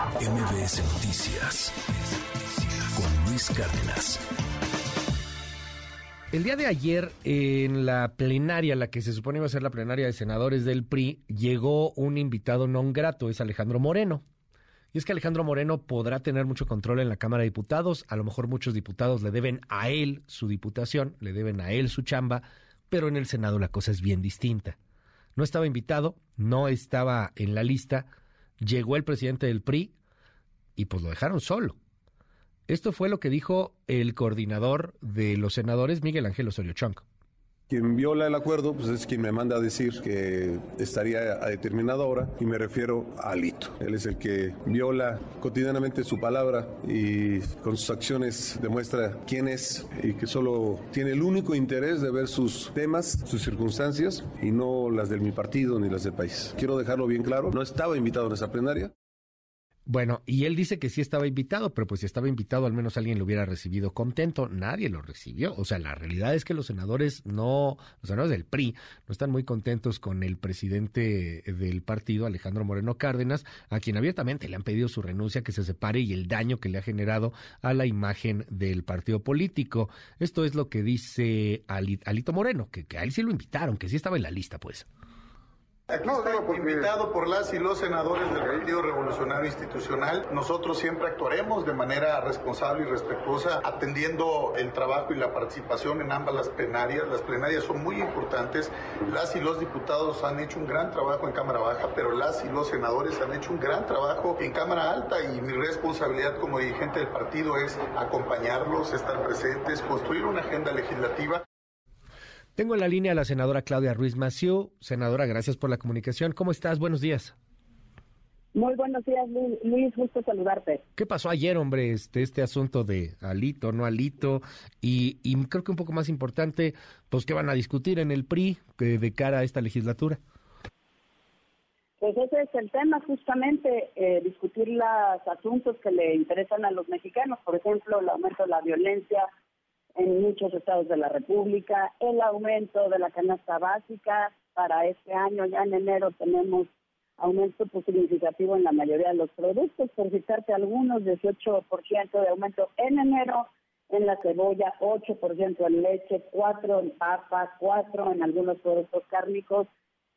MBS Noticias con Luis Cárdenas. El día de ayer, en la plenaria, la que se supone iba a ser la plenaria de senadores del PRI, llegó un invitado non grato, es Alejandro Moreno. Y es que Alejandro Moreno podrá tener mucho control en la Cámara de Diputados, a lo mejor muchos diputados le deben a él su diputación, le deben a él su chamba, pero en el Senado la cosa es bien distinta. No estaba invitado, no estaba en la lista, llegó el presidente del PRI y pues lo dejaron solo. Esto fue lo que dijo el coordinador de los senadores, Miguel Ángel Osorio Chong. Quien viola el acuerdo pues es quien me manda a decir que estaría a determinada hora y me refiero a Alito. Él es el que viola cotidianamente su palabra y con sus acciones demuestra quién es y que solo tiene el único interés de ver sus temas, sus circunstancias y no las de mi partido ni las del país. Quiero dejarlo bien claro, no estaba invitado en esa plenaria. Bueno, y él dice que sí estaba invitado, pero pues si estaba invitado al menos alguien lo hubiera recibido contento. Nadie lo recibió. O sea, la realidad es que los senadores no, los senadores del PRI no están muy contentos con el presidente del partido, Alejandro Moreno Cárdenas, a quien abiertamente le han pedido su renuncia, que se separe y el daño que le ha generado a la imagen del partido político. Esto es lo que dice Alito Moreno, que, que a él sí lo invitaron, que sí estaba en la lista, pues. Aquí está invitado por las y los senadores del Partido Revolucionario Institucional. Nosotros siempre actuaremos de manera responsable y respetuosa, atendiendo el trabajo y la participación en ambas las plenarias. Las plenarias son muy importantes. Las y los diputados han hecho un gran trabajo en Cámara Baja, pero las y los senadores han hecho un gran trabajo en Cámara Alta y mi responsabilidad como dirigente del partido es acompañarlos, estar presentes, construir una agenda legislativa. Tengo en la línea a la senadora Claudia Ruiz Maciú. Senadora, gracias por la comunicación. ¿Cómo estás? Buenos días. Muy buenos días, Luis. Gusto saludarte. ¿Qué pasó ayer, hombre? Este, este asunto de alito, no alito. Y, y creo que un poco más importante, pues, ¿qué van a discutir en el PRI de cara a esta legislatura? Pues ese es el tema, justamente, eh, discutir los asuntos que le interesan a los mexicanos. Por ejemplo, el aumento de la violencia en muchos estados de la República, el aumento de la canasta básica. Para este año, ya en enero, tenemos aumento pues, significativo en la mayoría de los productos, por citarte algunos, 18% de aumento en enero, en la cebolla, 8% en leche, 4% en papa, 4% en algunos productos cárnicos.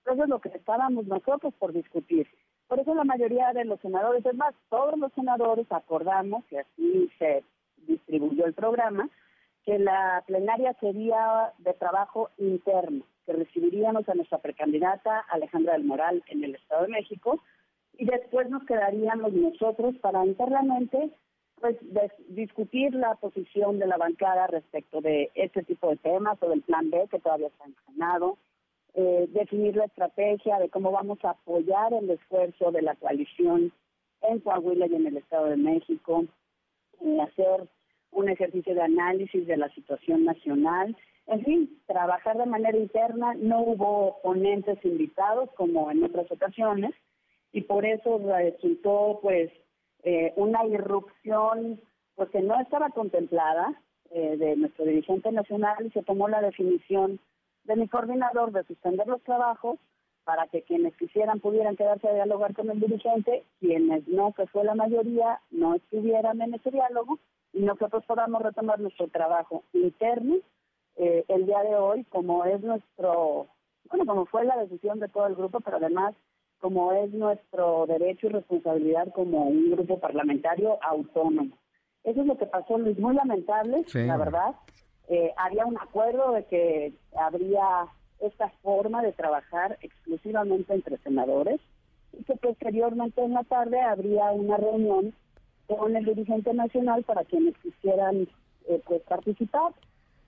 Eso es lo que estábamos nosotros por discutir. Por eso la mayoría de los senadores, es más, todos los senadores acordamos, que así se distribuyó el programa, que la plenaria sería de trabajo interno, que recibiríamos a nuestra precandidata Alejandra del Moral en el Estado de México y después nos quedaríamos nosotros para internamente pues discutir la posición de la bancada respecto de este tipo de temas o del plan B que todavía está en eh, definir la estrategia de cómo vamos a apoyar el esfuerzo de la coalición en Coahuila y en el Estado de México, hacer un ejercicio de análisis de la situación nacional. En fin, trabajar de manera interna, no hubo ponentes invitados como en otras ocasiones y por eso resultó pues eh, una irrupción pues que no estaba contemplada eh, de nuestro dirigente nacional. Y se tomó la definición de mi coordinador de suspender los trabajos para que quienes quisieran pudieran quedarse a dialogar con el dirigente, quienes no, que fue la mayoría, no estuvieran en ese diálogo y nosotros podamos retomar nuestro trabajo interno eh, el día de hoy, como es nuestro, bueno, como fue la decisión de todo el grupo, pero además como es nuestro derecho y responsabilidad como un grupo parlamentario autónomo. Eso es lo que pasó, Luis, muy lamentable, la verdad. Eh, había un acuerdo de que habría esta forma de trabajar exclusivamente entre senadores y que posteriormente en la tarde habría una reunión con el dirigente nacional para quienes quisieran eh, pues participar.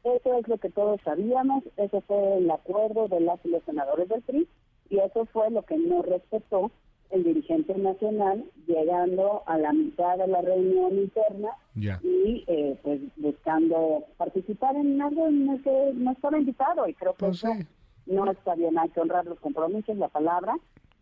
Eso es lo que todos sabíamos, eso fue el acuerdo de las y los senadores del PRI y eso fue lo que no respetó el dirigente nacional llegando a la mitad de la reunión interna y eh, pues buscando participar en algo en el que no estaba invitado y creo que pues eso no está bien, hay que honrar los compromisos, la palabra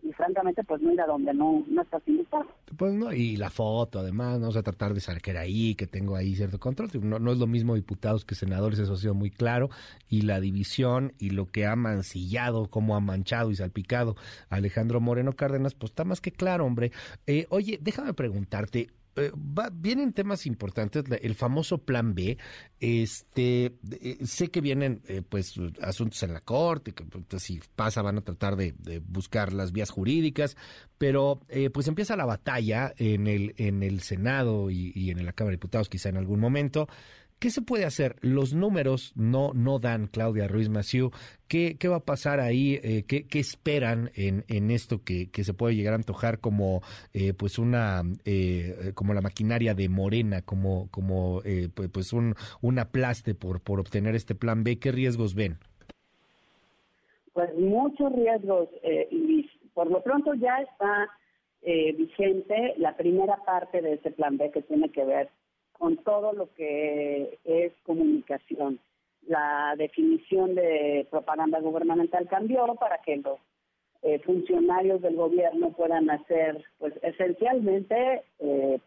y francamente pues no ir a donde no, no estás invitado. Pues no, y la foto además, no o sea, tratar de saber ahí, que tengo ahí cierto control. No, no es lo mismo diputados que senadores, eso ha sido muy claro. Y la división y lo que ha mancillado, como ha manchado y salpicado Alejandro Moreno Cárdenas, pues está más que claro, hombre. Eh, oye, déjame preguntarte, eh, vienen temas importantes, el famoso plan B. Este, eh, sé que vienen eh, pues asuntos en la corte, que pues, si pasa van a tratar de, buscar las vías jurídicas, pero pues empieza la batalla en el en el Senado y, y en la Cámara de Diputados quizá en algún momento. ¿Qué se puede hacer? Los números no, no dan, Claudia Ruiz Maciú. ¿Qué, qué va a pasar ahí? Eh, ¿qué, ¿qué, esperan en, en esto que, que, se puede llegar a antojar como eh, pues una eh, como la maquinaria de Morena, como, como pues un, un aplaste por, por obtener este plan B? ¿Qué riesgos ven? Pues muchos riesgos, y por lo pronto ya está vigente la primera parte de ese plan B que tiene que ver con todo lo que es comunicación. La definición de propaganda gubernamental cambió para que los eh, funcionarios del gobierno puedan hacer, pues, esencialmente eh,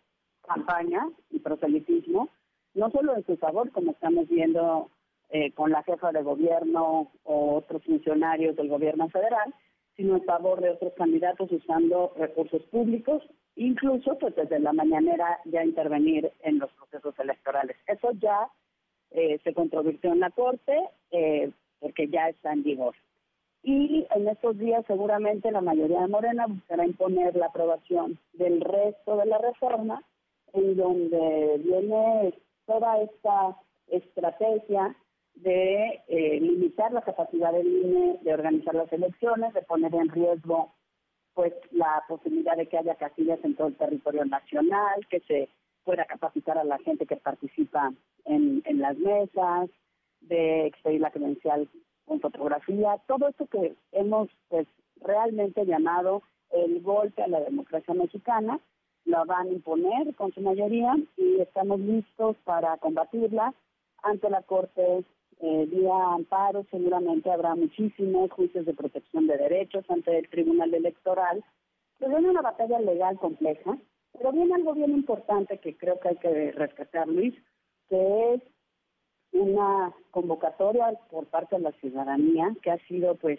campaña y proselitismo, no solo en su favor, como estamos viendo eh, con la jefa de gobierno o otros funcionarios del gobierno federal, sino en favor de otros candidatos usando recursos públicos, incluso pues desde la mañanera ya intervenir en los procesos electorales. Eso ya eh, se controvirtió en la Corte eh, porque ya está en vigor. Y en estos días seguramente la mayoría de Morena buscará imponer la aprobación del resto de la reforma, en donde viene toda esta estrategia de eh, limitar la capacidad del INE de organizar las elecciones, de poner en riesgo pues la posibilidad de que haya casillas en todo el territorio nacional, que se pueda capacitar a la gente que participa en, las mesas, de expedir la credencial con fotografía, todo esto que hemos pues realmente llamado el golpe a la democracia mexicana, lo van a imponer con su mayoría y estamos listos para combatirla ante la Corte eh, vía amparo, seguramente habrá muchísimos juicios de protección de derechos ante el Tribunal Electoral. Pero viene una batalla legal compleja, pero viene algo bien importante que creo que hay que rescatar, Luis, que es una convocatoria por parte de la ciudadanía que ha sido pues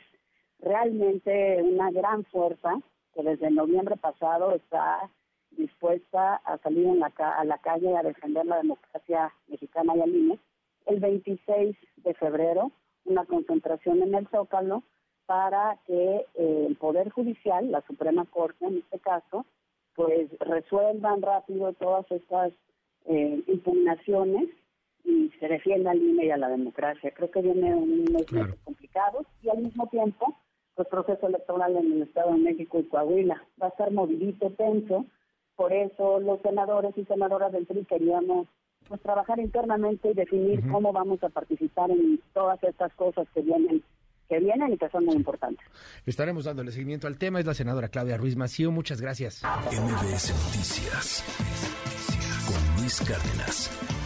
realmente una gran fuerza que desde noviembre pasado está dispuesta a salir en la, a la calle a defender la democracia mexicana y al INE el 26 de febrero una concentración en el Zócalo para que eh, el Poder Judicial, la Suprema Corte en este caso, pues resuelvan rápido todas estas eh, impugnaciones y se defienda al INE y a la democracia. Creo que viene unos meses complicados y al mismo tiempo el proceso electoral en el Estado de México y Coahuila va a estar movidito, tenso. Por eso los senadores y senadoras del PRI queríamos pues trabajar internamente y definir cómo vamos a participar en todas estas cosas que vienen que vienen y que son muy importantes. Estaremos dándole seguimiento al tema. Es la senadora Claudia Ruiz Maciú. Muchas gracias. MBS Noticias con Luis Cárdenas.